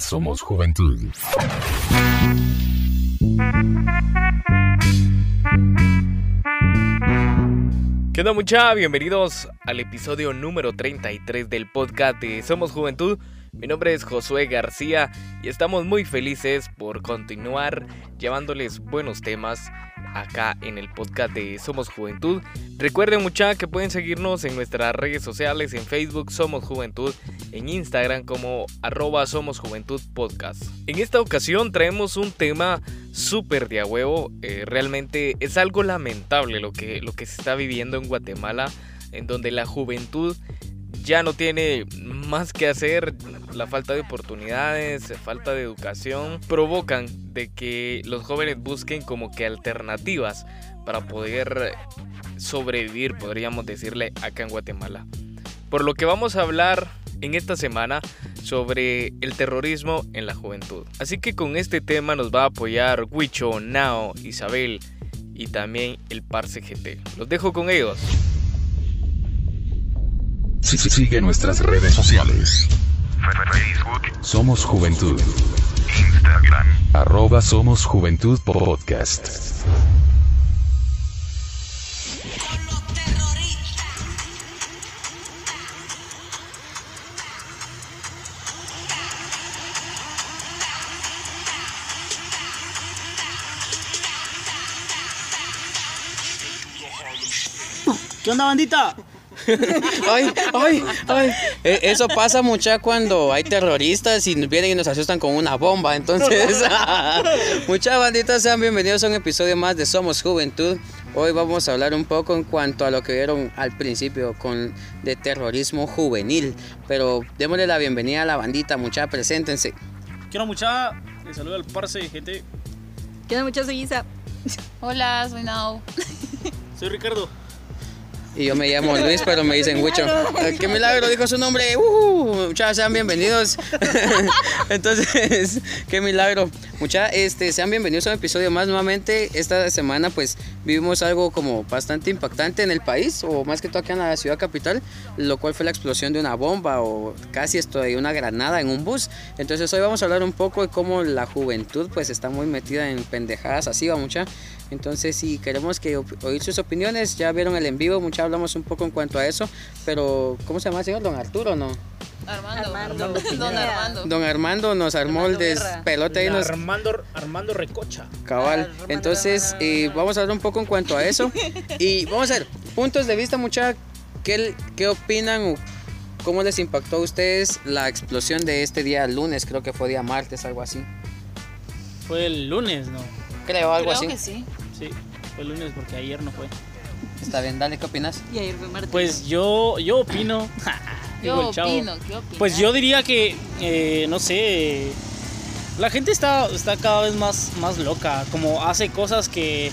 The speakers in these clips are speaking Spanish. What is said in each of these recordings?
Somos Juventud. ¿Qué onda mucha? Bienvenidos al episodio número 33 del podcast de Somos Juventud. Mi nombre es Josué García y estamos muy felices por continuar llevándoles buenos temas acá en el podcast de Somos Juventud. Recuerden mucha que pueden seguirnos en nuestras redes sociales, en Facebook Somos Juventud, en Instagram como arroba Somos Juventud Podcast. En esta ocasión traemos un tema súper de a huevo, eh, realmente es algo lamentable lo que, lo que se está viviendo en Guatemala, en donde la juventud ya no tiene más que hacer, la falta de oportunidades, falta de educación, provocan de que los jóvenes busquen como que alternativas para poder sobrevivir, podríamos decirle, acá en Guatemala. Por lo que vamos a hablar en esta semana sobre el terrorismo en la juventud. Así que con este tema nos va a apoyar Huicho, Nao, Isabel y también el Parse GT. Los dejo con ellos. Sigue nuestras redes sociales. Facebook, Somos Juventud. Instagram. Arroba Somos Juventud Podcast. ¿Qué onda, bandita? Ay, ay, ay. E- Eso pasa mucha cuando hay terroristas y vienen y nos asustan con una bomba. Entonces, muchas banditas, sean bienvenidos a un episodio más de Somos Juventud. Hoy vamos a hablar un poco en cuanto a lo que vieron al principio con de terrorismo juvenil. Pero démosle la bienvenida a la bandita, mucha, preséntense. Quiero mucha. Les saludo al parce, gente. Queda mucho Isa. Hola, soy Nao. Soy Ricardo. Y yo me llamo Luis, pero me dicen Huicho. ¡Qué milagro! Dijo su nombre. ¡Uh! Muchachos, sean bienvenidos. Entonces, qué milagro. Muchachos, este, sean bienvenidos a un episodio más nuevamente. Esta semana, pues, vivimos algo como bastante impactante en el país, o más que todo acá en la ciudad capital, lo cual fue la explosión de una bomba o casi esto de una granada en un bus. Entonces, hoy vamos a hablar un poco de cómo la juventud, pues, está muy metida en pendejadas así, va mucha. Entonces, si queremos que oír sus opiniones, ya vieron el en vivo, mucha hablamos un poco en cuanto a eso, pero ¿cómo se llama el señor? Don Arturo, ¿no? Armando. Armando. Don Armando. Don Armando nos armó el Armando Guerra. despelote ahí nos Armando, Armando Recocha. cabal. Armando, Entonces, Armando. eh, vamos a hablar un poco en cuanto a eso. Y vamos a ver, puntos de vista, mucha, ¿qué, qué opinan o cómo les impactó a ustedes la explosión de este día lunes? Creo que fue día martes, algo así. Fue el lunes, ¿no? Creo, algo Creo así. que sí. Sí, fue el lunes porque ayer no fue. Está bien, dale, ¿qué opinas? Y ayer fue martes. Pues yo, yo opino. Yo opino, ¿qué opinas? Pues yo diría que, eh, no sé, la gente está, está cada vez más, más loca, como hace cosas que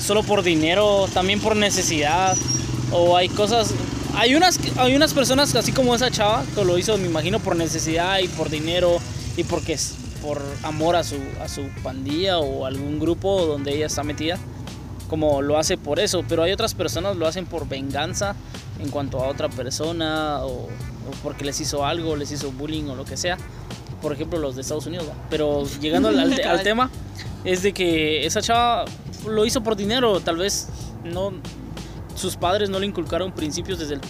solo por dinero, también por necesidad, o hay cosas, hay unas, hay unas personas así como esa chava que lo hizo, me imagino, por necesidad y por dinero y porque es por amor a su, a su pandilla o algún grupo donde ella está metida, como lo hace por eso, pero hay otras personas lo hacen por venganza en cuanto a otra persona o, o porque les hizo algo, les hizo bullying o lo que sea. Por ejemplo, los de Estados Unidos. ¿va? Pero llegando al, al- al tema, es de que esa chava lo hizo por dinero. Tal vez no sus padres no le inculcaron principios desde el,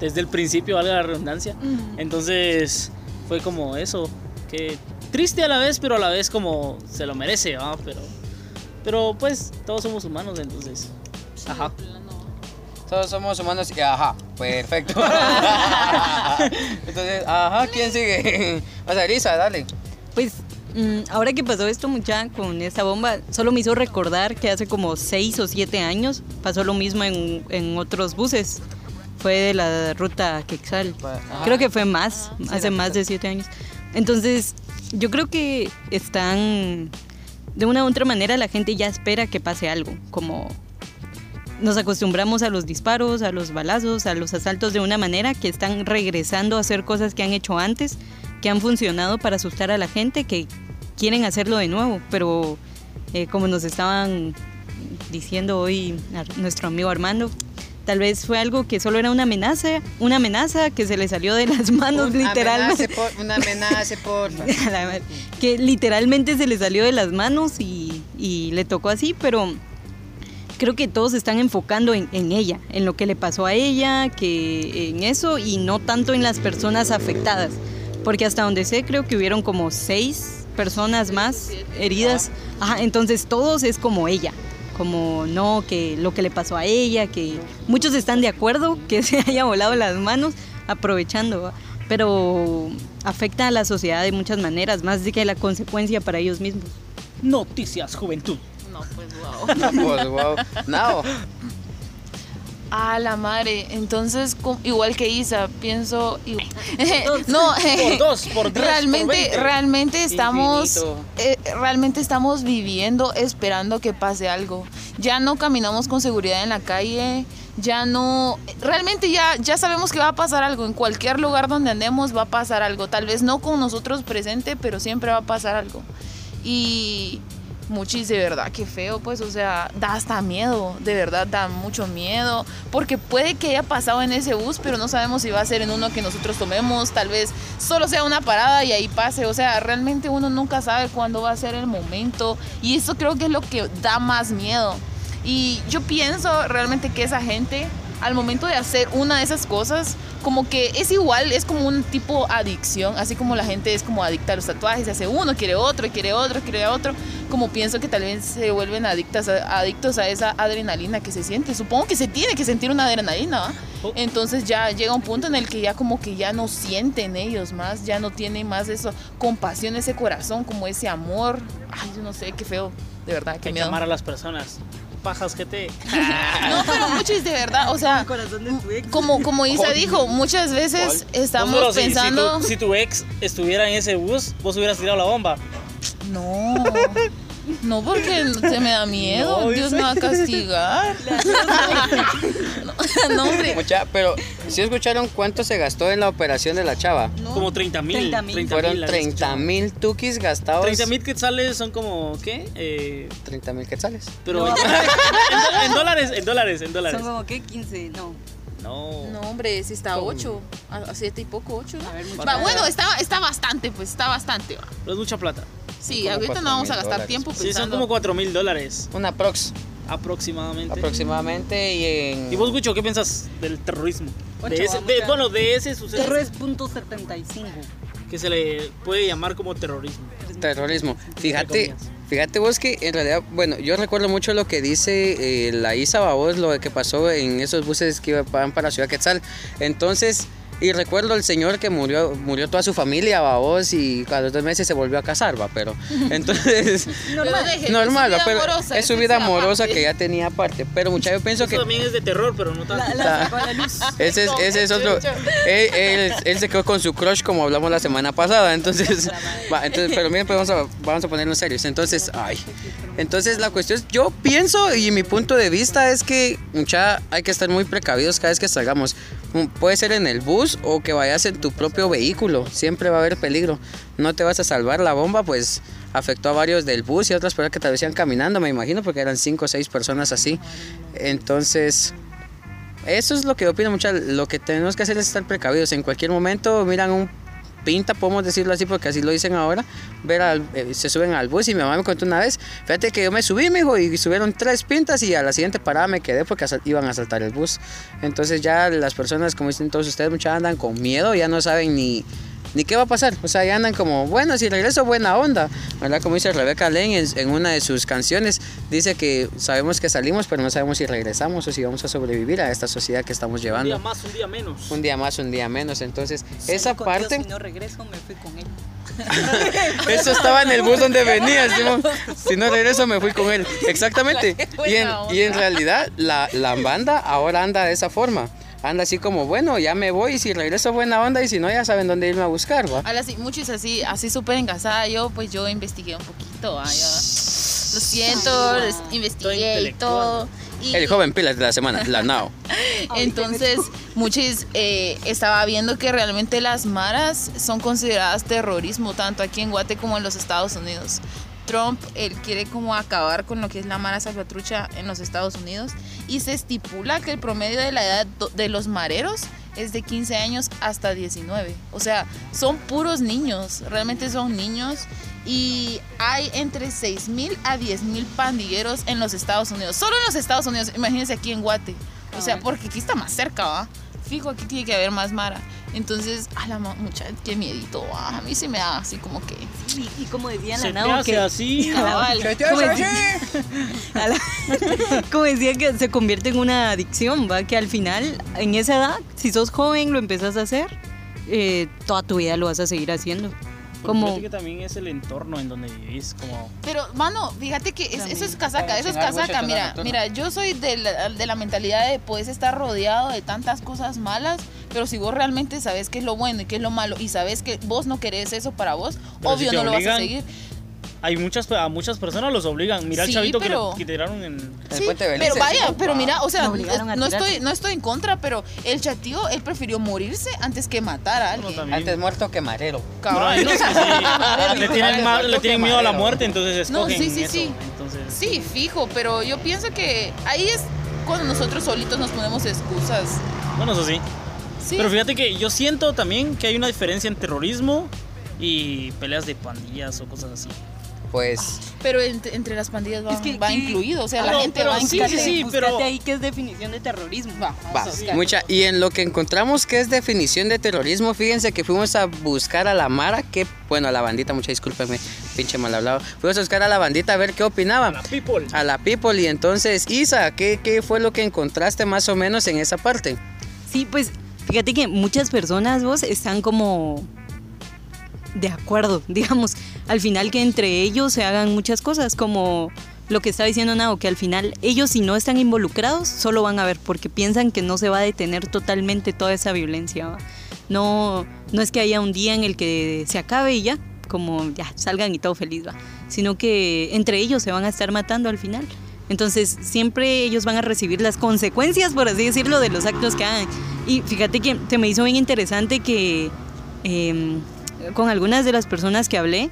desde el principio, valga la redundancia. Entonces fue como eso, que triste a la vez, pero a la vez como se lo merece, ¿va? Pero, pero pues todos somos humanos, entonces. Ajá. Todos somos humanos y ajá, perfecto. Entonces, ajá, ¿quién sigue? O sea, Elisa, dale. Pues mm, ahora que pasó esto mucha con esta bomba, solo me hizo recordar que hace como 6 o 7 años pasó lo mismo en, en otros buses. Fue de la ruta Quexal. Ajá. Creo que fue más, hace más de 7 años. Entonces, yo creo que están, de una u otra manera, la gente ya espera que pase algo, como nos acostumbramos a los disparos, a los balazos, a los asaltos de una manera que están regresando a hacer cosas que han hecho antes, que han funcionado para asustar a la gente, que quieren hacerlo de nuevo, pero eh, como nos estaban diciendo hoy nuestro amigo Armando, Tal vez fue algo que solo era una amenaza, una amenaza que se le salió de las manos literalmente. una amenaza, por A la madre. que literalmente se le salió de las manos y, y le tocó así, pero creo que todos se están enfocando en, en ella, en lo que le pasó a ella, que en eso y no tanto en las personas afectadas, porque hasta donde sé creo que hubieron como seis personas más heridas, Ajá, entonces todos es como ella. Como no, que lo que le pasó a ella, que muchos están de acuerdo que se haya volado las manos aprovechando, pero afecta a la sociedad de muchas maneras, más de que la consecuencia para ellos mismos. Noticias, juventud. No, pues wow. Pues, wow. No, A la madre. Entonces, igual que Isa, pienso. no, Por dos, por tres, realmente, por realmente estamos, eh, realmente estamos viviendo esperando que pase algo. Ya no caminamos con seguridad en la calle, ya no, realmente ya, ya sabemos que va a pasar algo. En cualquier lugar donde andemos va a pasar algo. Tal vez no con nosotros presente, pero siempre va a pasar algo. Y muchis de verdad, qué feo, pues, o sea, da hasta miedo, de verdad da mucho miedo, porque puede que haya pasado en ese bus, pero no sabemos si va a ser en uno que nosotros tomemos, tal vez solo sea una parada y ahí pase, o sea, realmente uno nunca sabe cuándo va a ser el momento y eso creo que es lo que da más miedo. Y yo pienso realmente que esa gente, al momento de hacer una de esas cosas, como que es igual, es como un tipo adicción, así como la gente es como adicta a los tatuajes, hace uno, quiere otro, quiere otro, quiere otro, como pienso que tal vez se vuelven adictas adictos a esa adrenalina que se siente. Supongo que se tiene que sentir una adrenalina, ¿va? Oh. Entonces ya llega un punto en el que ya como que ya no sienten ellos más, ya no tienen más eso, compasión, ese corazón, como ese amor. Ay, yo no sé, qué feo, de verdad, qué Hay que miedo. amar a las personas. Pajas, gente. No, pero muchos de verdad, o sea, como, como Isa dijo, muchas veces estamos si- pensando... Si tu, si tu ex estuviera en ese bus, vos hubieras tirado la bomba. No, no porque se me da miedo, No, Dios me va a castigar. no, no, hombre. mucha, pero si escucharon cuánto se gastó en la operación de la chava. Como 30 mil. 30,000. Fueron 30 mil tukis gastados. 30 mil quetzales son como, ¿qué? Eh, 30 mil quetzales. pero en, en- en dólares, en dólares, en dólares. Son como que 15, no. No. No, hombre, si está a 8, a 7 y poco, 8. A ver, mucho Va, bueno, está, está bastante, pues está bastante. va. Pero es mucha plata. Sí, ahorita no vamos a 4,000 gastar dólares. tiempo Sí, son pensando. como 4 mil dólares Una prox aproximadamente. aproximadamente y en... ¿Y vos, Gucho, qué piensas del terrorismo? Ocho, De ese, de- bueno, de ese suceso Terro es punto 75. que se le puede llamar como terrorismo. Terrorismo. Fíjate, fíjate vos que en realidad, bueno, yo recuerdo mucho lo que dice eh, la Isa Babos, lo que pasó en esos buses que iban para Ciudad Quetzal. Entonces, y recuerdo el señor que murió, murió toda su familia, Babos, y a los dos meses se volvió a casar, va, pero entonces, Normal, déjenlo, normal, va, es su vida pero amorosa, es su vida la amorosa parte. que ya tenía aparte. Pero muchachos, yo pienso Eso que también es de terror, pero no tanto. La sacó a la luz. ese es, ese es otro. Él, él- él se quedó con su crush como hablamos la semana pasada. Entonces, va, entonces pero miren, pues vamos a, vamos a ponernos serios. Entonces, ay. Entonces la cuestión es, yo pienso y mi punto de vista es que mucha hay que estar muy precavidos cada vez que salgamos. Mm, Puede ser en el bus o que vayas en tu propio vehículo. Siempre va a haber peligro. No te vas a salvar. La bomba, pues afectó a varios del bus y otras personas que tal vez iban caminando, me imagino, porque eran cinco o seis personas así. Entonces, eso es lo que opino mucho. Lo que tenemos que hacer es estar precavidos. En cualquier momento miran un pinta, podemos decirlo así porque así lo dicen ahora. Ver al- eh, se suben al bus y mi mamá me contó una vez. Fíjate que yo me subí, me dijo, y subieron tres pintas y a la siguiente parada me quedé porque iban a saltar el bus. Entonces ya las personas, como dicen todos ustedes, muchas andan con miedo, ya no saben ni ni qué va a pasar. O sea, ya andan como, bueno, si regreso, buena onda. ¿Verdad? Como dice Rebeca Lane en, en una de sus canciones, dice que sabemos que salimos, pero no sabemos si regresamos o si vamos a sobrevivir a esta sociedad que estamos Un día llevando. más, un día menos. Un día más, un día menos. Entonces, esa con Dios, parte, Si no regreso, me fui con él. eso estaba en el bus donde venía. Simón. Si no regreso, me fui con él. Exactamente. Y en, y en realidad, la, la banda ahora anda de esa forma. Anda así como, bueno, ya me voy y si regreso buena onda y si no, ya saben dónde irme a buscar, ¿va? Ahora sí, muchos así, así súper engasada. Yo, pues yo investigué un poquito. ah, yo- lo siento, les investigué y todo. Y El joven pilas de la semana, la Nao. entonces, muchos eh, estaba viendo que realmente las maras son consideradas terrorismo, tanto aquí en Guate como en los Estados Unidos. Trump, él quiere como acabar con lo que es la mara salvatrucha en los Estados Unidos y se estipula que el promedio de la edad de los mareros es de 15 años hasta 19. O sea, son puros niños, realmente son niños y hay entre 6 mil a 10 mil pandilleros en los Estados Unidos. Solo en los Estados Unidos, imagínense aquí en Guate. O sea, porque aquí está más cerca, ¿va? Fijo, aquí tiene que haber más mara. Entonces, a la muchacha, qué miedito, ¿va? A mí sí me da así como que... Y, y como decía Se la Nao, hace que así. Cabal, como decía- a la- como decía que se convierte en una adicción, va que al final en esa edad, si sos joven lo empezás a hacer, eh, toda tu vida lo vas a seguir haciendo. Como Fíjate que también es el entorno en donde vivís, como... Pero, mano, fíjate que es- eso es casaca, eso es casaca. Mira, mira, yo soy de la, de la mentalidad de puedes estar rodeado de tantas cosas malas, pero si vos realmente sabes qué es lo bueno y qué es lo malo y sabes que vos no querés eso para vos, Pero obvio si no lo vas a seguir. Hay muchas, a muchas personas los obligan. Mira Sí, el chavito que, pero- le- que tiraron en... El Sí, puente de pero Belice, vaya, sí. pero mira, o sea, Lo no estoy, no estoy en contra, pero el chatío, él prefirió morirse antes que matar a Bueno, alguien. también. Antes muerto que marero. Unos que sí, le tienen, ma- le tienen miedo a la muerte, entonces No, sí, sí, eso. sí. Entonces, Sí, fijo, pero yo pienso que ahí es cuando nosotros solitos nos ponemos excusas. bueno, eso sí. Sí. Pero fíjate que yo siento también que hay una diferencia en terrorismo y peleas de pandillas o cosas así. Pues Pero entre, entre las pandillas va, Es que- va que- incluido, o sea, Ah, la no, gente pero va sí, incluida. sí, sí, pero- ahí qué es definición de terrorismo. Va, Va, vamos a buscar. mucha. Y en lo que encontramos que es definición de terrorismo, fíjense que fuimos a buscar a la Mara, que, bueno, a la bandita, mucha discúlpeme, pinche mal hablado. Fuimos a buscar a la bandita a ver qué opinaba. La people. A la people. Y entonces, Isa, ¿qué, qué fue lo que encontraste más o menos en esa parte? Sí, pues fíjate que muchas personas vos están como de acuerdo, digamos, al final que entre ellos se hagan muchas cosas, como lo que está diciendo Nao, que al final ellos si no están involucrados solo van a ver porque piensan que no se va a detener totalmente toda esa violencia. No, no es que haya un día en el que se acabe y ya, como ya salgan y todo feliz, va, sino que entre ellos se van a estar matando al final. Entonces siempre ellos van a recibir las consecuencias, por así decirlo, de los actos que hagan. Y fíjate que se me hizo bien interesante que em, con algunas de las personas que hablé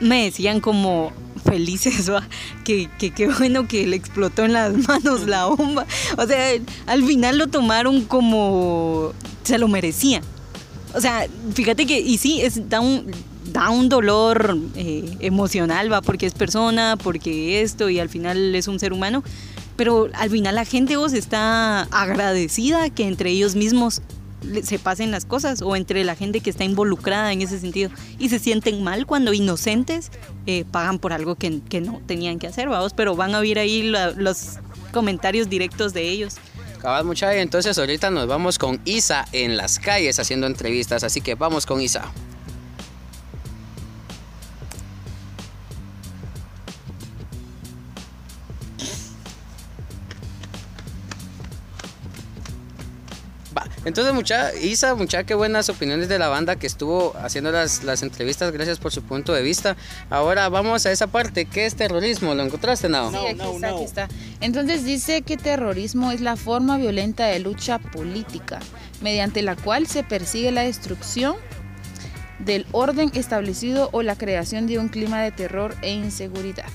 me decían como felices, ¿va? que que qué bueno que le explotó en las manos la bomba. O sea, al final lo tomaron como se lo merecía. O sea, fíjate que, y sí, es, da, un, da un dolor eh, emocional, va, porque es persona, porque esto, y al final es un ser humano. Pero al final la gente vos está agradecida que entre ellos mismos se pasen las cosas o entre la gente que está involucrada en ese sentido y se sienten mal cuando inocentes eh, pagan por algo que, que no tenían que hacer, vamos, pero van a oír ahí la- los comentarios directos de ellos. Cabal, mucha. Y entonces ahorita nos vamos con Isa en las calles haciendo entrevistas. Así que vamos con Isa. Entonces mucha, Isa, mucha, qué buenas opiniones de la banda que estuvo haciendo las, las entrevistas, gracias por su punto de vista. Ahora vamos a esa parte, ¿qué es terrorismo? ¿Lo encontraste, Nao? Sí, aquí no, está, no. aquí está. Entonces dice que terrorismo es la forma violenta de lucha política, mediante la cual se persigue la destrucción del orden establecido o la creación de un clima de terror e inseguridad.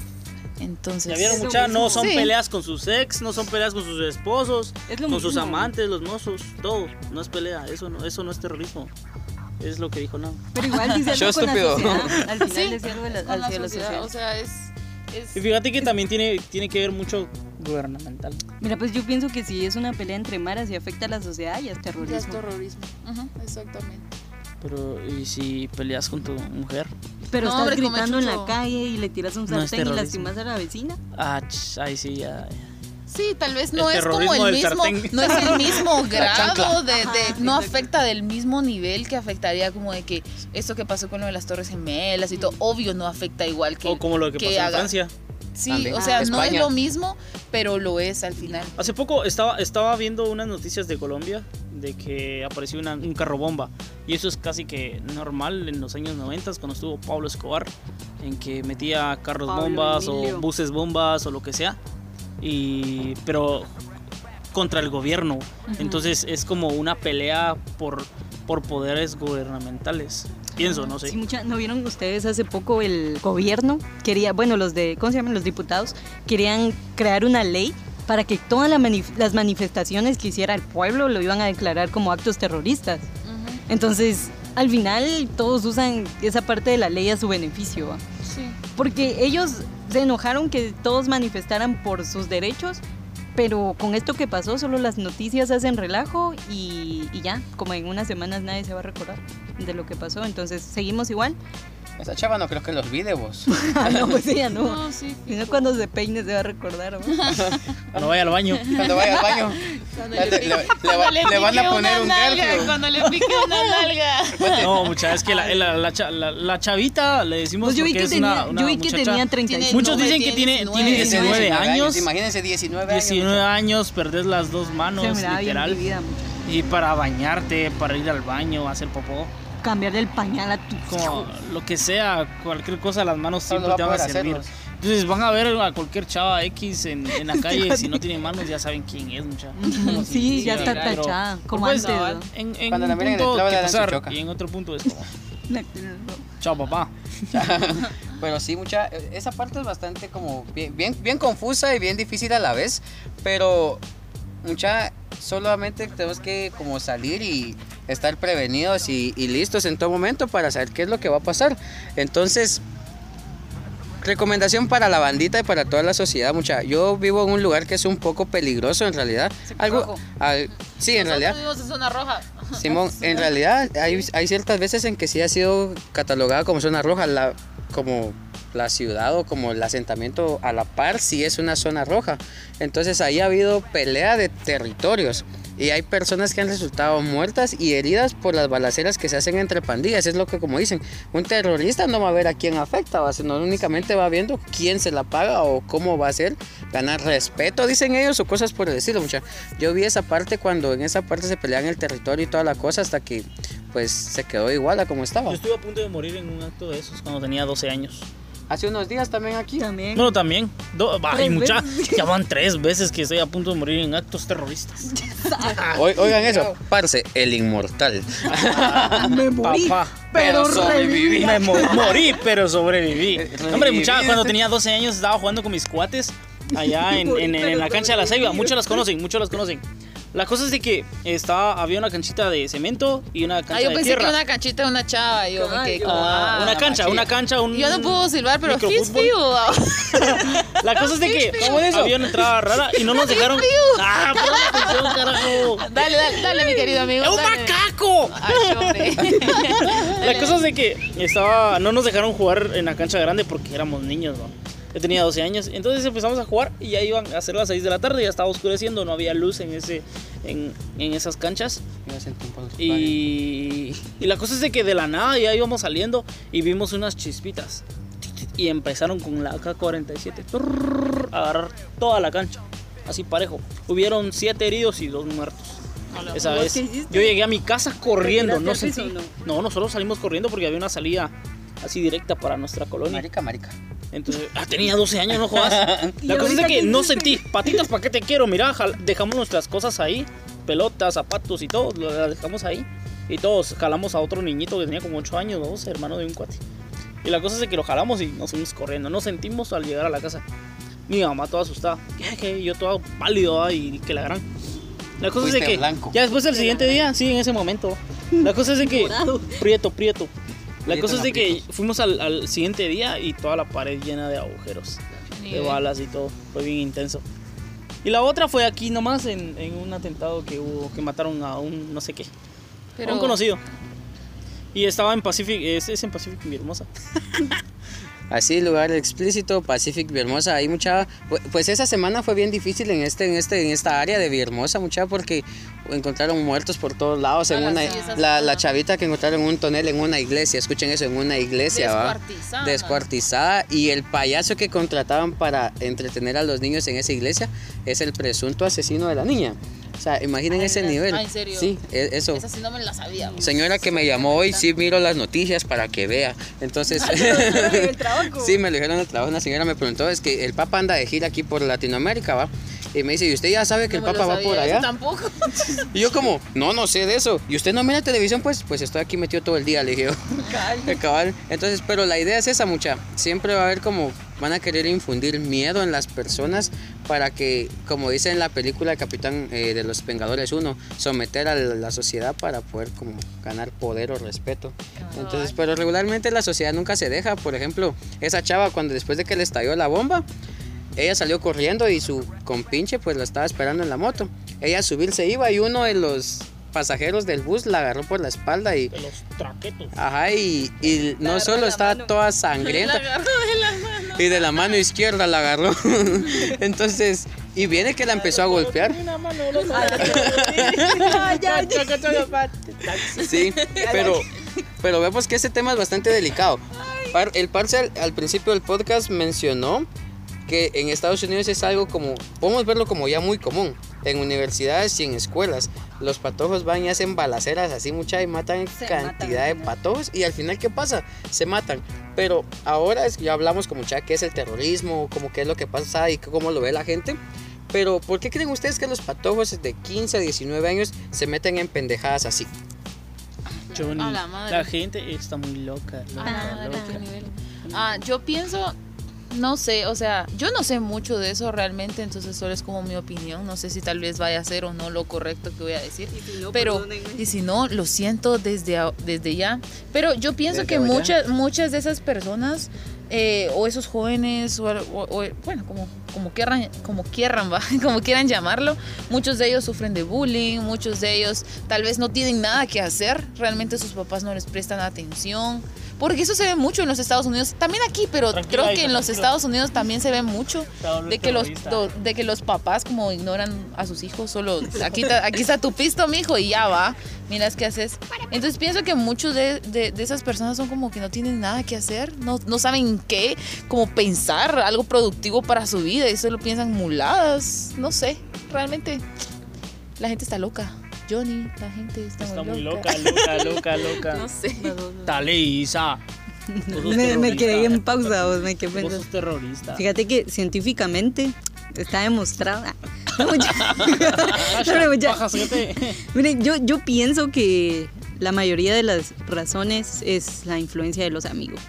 Entonces, Ya vieron, mucha, no son Sí. peleas con sus ex, no son peleas con sus esposos, con sus amantes, los mozos, todo. No es pelea, eso no, eso no es terrorismo. Es lo que dijo no. Pero igual dice Yo algo con la estúpido. sociedad. Al final Sí, es algo de la, sociedad, sociedad. o sea, es, es- Y fíjate que también tiene, tiene que ver mucho gubernamental. Mira, pues yo pienso que si es una pelea entre maras y afecta a la sociedad, ya es ya es terrorismo. terrorismo. Exactamente. Pero, ¿y si peleas con tu mujer? Pero No, estás hombre, gritando en la calle y le tiras un No sartén y terrorismo. lastimas a la vecina. Ah, ahí sí, ya. ya. Sí, tal vez no El es como el del mismo, sartén. no es el mismo grado de, de- Ajá, no afecta del mismo nivel que afectaría como de que esto que pasó con lo de las Torres Gemelas y todo, obvio no afecta igual que O como lo que, pasó en haga- Francia. Sí, También. o sea, Ah, no es lo mismo, pero lo es al final. Hace poco estaba, estaba viendo unas noticias de Colombia de que apareció una- un carro bomba. Y eso es casi que normal en los años 90 cuando estuvo Pablo Escobar, en que metía carros Pablo bombas Emilio. o buses bombas o lo que sea. Y, pero contra el gobierno. Entonces es como una pelea por, por poderes gubernamentales. pienso, no sé. Sí, mucha, ¿no vieron ustedes hace poco el gobierno quería, bueno, los de, ¿cómo se llaman? Los diputados querían crear una ley para que todas la manif- las manifestaciones que hiciera el pueblo lo iban a declarar como actos terroristas. Entonces, al final todos usan esa parte de la ley a su beneficio, ¿va? Sí. porque ellos se enojaron que todos manifestaran por sus derechos, pero con esto que pasó solo las noticias hacen relajo y, y ya, como en unas semanas nadie se va a recordar de lo que pasó, entonces seguimos igual. Esa chava no creo que los olvide vos. Ah, no, pues ella no. No, sí. Sino cuando se peine se va a recordar. ¿va? Cuando vaya al baño. Cuando vaya al baño. Cuando Le- le, le- pique- le va- cuando le van a poner una un nalga. Cuando le pique una nalga. No, mucha, es que la, la, la la- chavita le decimos Pues yo vi porque que es tenía, una, una yo vi que muchacha- tenía 35. Muchos No, dicen que tiene tiene, 19. tiene 19 años. Imagínense 19 años. 19 años, perdés las dos manos, Se bien literal. mucha. Y para bañarte, para ir al baño, hacer popó, Cambiar el pañal a tu como lo que sea, cualquier cosa, las manos siempre te van a servir. hacerlos. Entonces van a ver a cualquier chava X en, en la calle, si no tiene manos ya saben quién es, mucha. Como si- Sí, ya está tachada, como pues, antes. En, en Cuando la miren en el clavo que pasar, y en otro punto es como, chao papá. Pero sí, mucha, esa parte es bastante como bien, bien, bien confusa y bien difícil a la vez, pero mucha, solamente tenemos que como salir y estar prevenidos y, y listos en todo momento para saber qué es lo que va a pasar. Entonces, recomendación para la bandita y para toda la sociedad, mucha. Yo vivo en un lugar que es un poco peligroso en realidad. Algo, rojo. al- sí, en realidad. Vivimos en zona roja. Simón, en realidad hay, hay ciertas veces en que sí ha sido catalogada como zona roja, la, como la ciudad o como el asentamiento a la par sí es una zona roja. Entonces ahí ha habido pelea de territorios y hay personas que han resultado muertas y heridas por las balaceras que se hacen entre pandillas. Es lo que como dicen, un terrorista no va a ver a quién afecta, va, sino únicamente va viendo quién se la paga o cómo va a ser ganar respeto, dicen ellos, o cosas por el estilo. Mucha. Yo vi esa parte cuando en esa parte se pelean el territorio y toda la cosa hasta que pues se quedó igual a como estaba. Yo estuve a punto de morir en un acto de esos cuando tenía 12 años. Hace unos días también aquí. También. Bueno, también. Do- ay, Tres mucha, veces. ya van tres veces que estoy a punto de morir en actos terroristas. Oi- Oigan eso, parce, el inmortal. Me morí, Papá. pero Pero reviví. Me mo- morí, pero sobreviví. Hombre, mucha, cuando tenía 12 años estaba jugando con mis cuates allá en, en- en- en la cancha de la Ceiba. Muchos las conocen, muchos las conocen. La cosa es de que estaba, había una canchita de cemento y una cancha Ah, yo de pensé tierra. que una canchita de una chava. Yo me quedé como. Ah, ah, una cancha, machilla. una cancha, un. Yo no puedo silbar, pero feel. La cosa es de que había una entrada rara y no nos dejaron. ¡Ah, pon atención, carajo! Dale, dale, dale, mi querido amigo. ¡Es un dale. macaco! Ay, hombre. La cosa es de que estaba, no nos dejaron jugar en la cancha grande porque éramos niños, ¿no? Yo tenía 12 años, entonces empezamos a jugar y ya iban a ser las 6 de la tarde, ya estaba oscureciendo, no había luz en, ese, en, en esas canchas. Y, y la cosa es de que de la nada ya íbamos saliendo y vimos unas chispitas. Y empezaron con la AK-47 trrr, a agarrar toda la cancha, así parejo. Hubieron 7 heridos y 2 muertos. Esa ¿Vos vez. Yo llegué a mi casa corriendo, no sé si. No, nosotros salimos corriendo porque había una salida así directa para nuestra colonia. Marica, marica. Entonces, ah, tenía 12 años, no jodas. ¿Y La cosa es que no sentí patitas, ¿para qué te quiero? Mira, jal- dejamos nuestras cosas ahí, pelotas, zapatos y todo, las dejamos ahí. Y todos jalamos a otro niñito que tenía como 8 años, dos, hermano de un cuate. Y la cosa es que lo jalamos y nos fuimos corriendo. Nos sentimos al llegar a la casa. Mi mamá toda asustada. ¿Qué? qué? Yo todo pálido y que la gran. La cosa es de Fuiste que blanco. ya después del siguiente día, sí, en ese momento. La cosa es de que prieto, prieto. La cosa es de que fuimos al, al siguiente día y toda la pared llena de agujeros, de balas y todo. Fue bien intenso. Y la otra fue aquí nomás en, en un atentado que hubo, que mataron a un no sé qué, a un conocido. Y estaba en Pacific, es, es en Pacific en Hermosa. Así, lugar explícito, Pacific Villahermosa, hay mucha... Pues esa semana fue bien difícil en, este, en, este, en esta área de Villahermosa, mucha, porque encontraron muertos por todos lados. En una, la, la chavita que encontraron en un tonel en una iglesia, escuchen eso, en una iglesia, ¿va? Descuartizada. Descuartizada. Y el payaso que contrataban para entretener a los niños en esa iglesia es el presunto asesino de la niña. O sea, imaginen Ay, ese ¿verdad? nivel. ¿en serio? Sí, e- eso. Esa sí no me la sabía. Señora que me llamó hoy, sí miro las noticias para que vea. Entonces, el trabajo. sí, me lo dijeron en el trabajo. Una señora me preguntó, es que el Papa anda de gira aquí por Latinoamérica, ¿va? Y me dice, ¿y usted ya sabe que el No me lo Papa va por allá? Tampoco. Y yo como, no, no sé de eso. ¿Y usted no mira televisión? Pues, pues estoy aquí metido todo el día, le dije yo. Cabal. Entonces, pero la idea es esa, mucha. Siempre va a haber como, van a querer infundir miedo en las personas para que, como dice en la película el Capitán eh, de los Vengadores 1, someter a la sociedad para poder como ganar poder o respeto. Entonces, pero regularmente la sociedad nunca se deja. Por ejemplo, esa chava cuando después de que le estalló la bomba, ella salió corriendo y su compinche pues la estaba esperando en la moto. Ella a subir se iba y uno de los pasajeros del bus la agarró por la espalda y De los traquetos. ajá y, y no solo la estaba mano. toda La sangrienta agarró de la mano. y de la mano izquierda la agarró. Entonces, y viene que la empezó a golpear. Sí, pero, pero vemos que ese tema es bastante delicado. El Parce al, al principio del podcast mencionó que en Estados Unidos es algo como, podemos verlo como ya muy común. En universidades y en escuelas, los patojos van y hacen balaceras así mucha y matan Se cantidad matan, de patojos y al final ¿qué pasa? Se matan. Pero ahora es, ya hablamos como ya qué es el terrorismo, como qué es lo que pasa y cómo lo ve la gente. Pero ¿por qué creen ustedes que los patojos de 15 a 19 años se meten en pendejadas así? La la gente está muy loca. Ah, loca, madre, loca. Ah, yo pienso, no sé, o sea, yo no sé mucho de eso realmente, entonces solo es como mi opinión. No sé si tal vez vaya a ser o no lo correcto que voy a decir. pero y si no, lo siento desde, a- desde ya. Pero yo pienso Desde que muchas, muchas de esas personas eh, o esos jóvenes o, o- o- bueno, como como quieran, como quieran, va, como quieran llamarlo, muchos de ellos sufren de bullying, muchos de ellos tal vez no tienen nada que hacer, realmente sus papás no les prestan atención. Porque eso se ve mucho en los Estados Unidos, también aquí, pero Tranquila, creo que en los. Estados Unidos también se ve mucho de que los de que los papás como ignoran a sus hijos solo aquí está, aquí está tu pisto mijo y ya va miras qué haces entonces pienso que muchos de, de- de esas personas son como que no tienen nada que hacer no, no saben qué como pensar algo productivo para su vida y solo piensan muladas no sé realmente la gente está loca Johnny la gente está, Está muy muy loca, loca, loca, loca. no sé Dale, Isa. Me, me quedé en pausa, vos me quedé Vos sos terrorista. Fíjate que científicamente está demostrado. No, mucha- No, mucha- Pajacete. Miren, yo, yo pienso que la mayoría de las razones es la influencia de los amigos.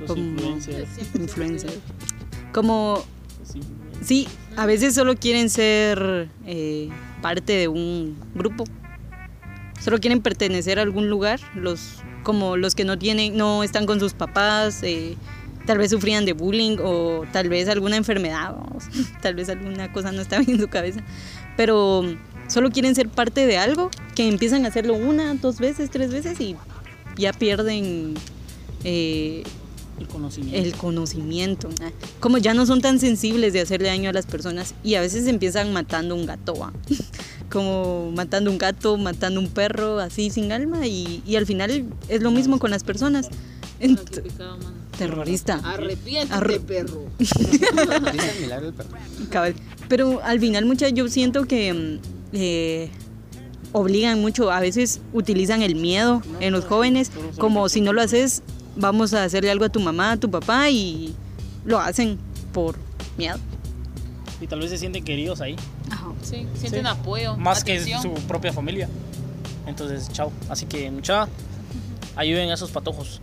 Los Como- influencers. Influencers. Como, sí, a veces solo quieren ser eh, parte de un grupo. Solo quieren pertenecer a algún lugar. Los, como los que no tienen, no están con sus papás. eh, tal vez sufrían de bullying o tal vez alguna enfermedad. vamos, Tal vez alguna cosa no está bien en su cabeza. Pero solo quieren ser parte de algo que empiezan a hacerlo una, dos veces, tres veces y ya pierden eh, El conocimiento. el conocimiento. ¿no? Como ya no son tan sensibles de hacerle daño a las personas y a veces empiezan matando un gato, ¿va? como matando un gato, matando un perro, así sin alma y, y al final es lo mismo con las personas. Terrorista. arrepiéntete Arre- perro. Cabal. Pero al final muchas yo siento que mm, eh, obligan mucho, a veces utilizan el miedo en los jóvenes, como si no lo haces, vamos a hacerle algo a tu mamá, a tu papá y lo hacen por miedo. Y tal vez se sienten queridos ahí. sí sienten Sí. apoyo Más atención. que su propia familia. Entonces, chao. Así que, mucha, ayuden a esos patojos.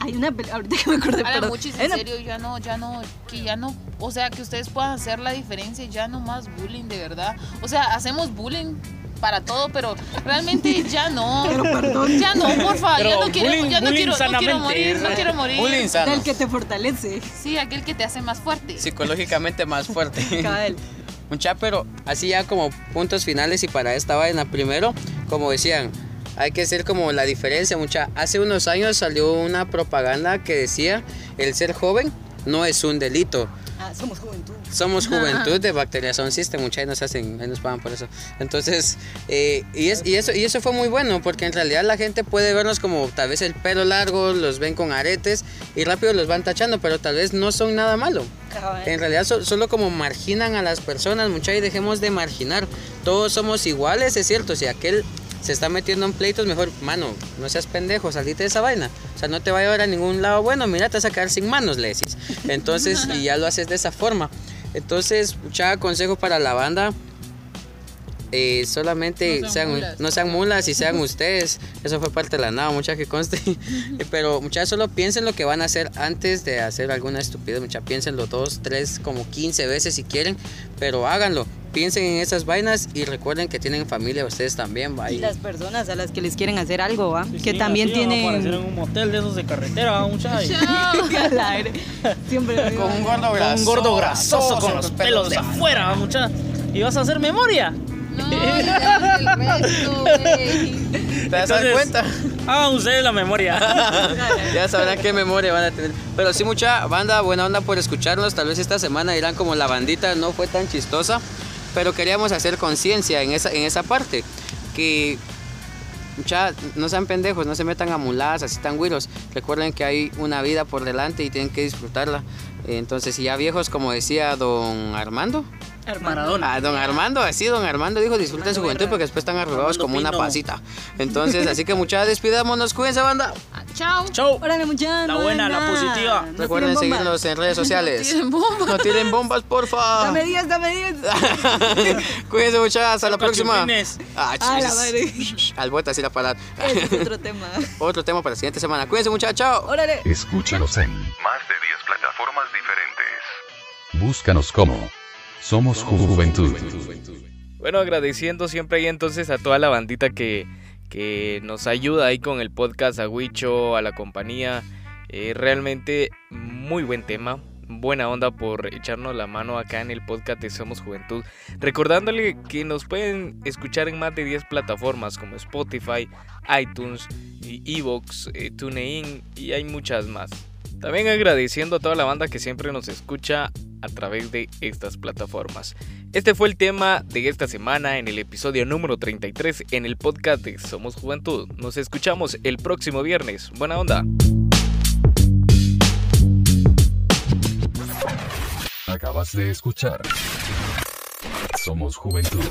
Hay una ahorita que me acordé, Ahora, muchis, en una- serio, ya no, ya no, que ya no, o sea, que ustedes puedan hacer la diferencia, ya no más bullying, de verdad. O sea, hacemos bullying para todo, pero realmente ya no. Ya no, por favor, Pero ya no quiero, bullying- ya no quiero, no quiero morir, no quiero morir. Bullying sano. del que te fortalece. Sí, aquel que te hace más fuerte. Psicológicamente más fuerte. Cabal. Mucha, pero así ya como puntos finales y para esta vaina, primero, como decían, hay que ser como la diferencia, mucha. Hace unos años salió una propaganda que decía, el ser joven no es un delito. Ah, somos juventud. Somos juventud de Bacteriación System, mucha y nos hacen, ahí nos pagan por eso. Entonces, eh, y, es, y, eso, y eso fue muy bueno, porque en realidad la gente puede vernos como tal vez el pelo largo, los ven con aretes y rápido los van tachando, pero tal vez no son nada malo. En realidad so- solo como marginan a las personas, mucha y dejemos de marginar. Todos somos iguales, es cierto, si aquel se está metiendo en pleitos, mejor, mano, no seas pendejo, salite de esa vaina. O sea, no te va a llevar a ningún lado bueno, mira, te vas a quedar sin manos, le decís. Entonces, y ya lo haces de esa forma. Entonces, mucha consejo para la banda. eh, solamente No sean sean, mulas. no sean mulas y sean ustedes. Eso fue parte de la nada, mucha que conste. Pero muchachos, solo piensen lo que van a hacer antes de hacer alguna estupidez. Mucha piénsenlo dos, tres, como 15 veces si quieren. Pero háganlo. Piensen en esas vainas y recuerden que tienen familia ustedes también. va, Y las personas a las que les quieren hacer algo, ¿va? Sí, que sí, también a aparecer en tienen... un motel de esos de carretera, muchachos. Al aire. Siempre Con un gordo Con grasoso. un gordo grasoso con los pelos de afuera, mucha. ¿Y vas a hacer memoria? No, ya el resto, güey. ¿Te Entonces, cuenta? Hagan ustedes la memoria. ya sabrán qué memoria van a tener. Pero sí, mucha banda, buena onda por escucharnos. Tal vez esta semana dirán como la bandita no fue tan chistosa. Pero queríamos hacer conciencia en esa, en esa parte. Que mucha, no sean pendejos, no se metan a muladas así tan güiros. Recuerden que hay una vida por delante y tienen que disfrutarla. Entonces, si ya viejos, como decía don Armando. Maradona. Ah, don Armando, así don Armando dijo disfruten su juventud porque después están arrugados como una pasita. Entonces, así que muchas despidámonos, cuídense banda. Chao. Chau. Órale, muchachos. La buena, la positiva. Recuerden seguirnos en redes sociales. Tienen bomba. No tiren bombas, porfa. Dame 10, dame 10. Cuídense muchachos, hasta la próxima. Ah, A la madre. Al bote así la palabra. Ese es otro tema. Otro tema para la siguiente semana. Cuídense muchachos, chao. Órale. Escúchanos en. Más de 10 plataformas diferentes. Búscanos como. Somos Juventud. Bueno, agradeciendo siempre ahí entonces a toda la bandita que, que nos ayuda ahí con el podcast, a Huicho, a la compañía. Eh, realmente muy buen tema. Buena onda por echarnos la mano acá en el podcast de Somos Juventud. Recordándole que nos pueden escuchar en más de 10 plataformas como Spotify, iTunes, Evox, eh, TuneIn y hay muchas más. También agradeciendo a toda la banda que siempre nos escucha a través de estas plataformas. Este fue el tema de esta semana en el episodio número 33 en el podcast de Somos Juventud. Nos escuchamos el próximo viernes. Buena onda. Acabas de escuchar. Somos Juventud.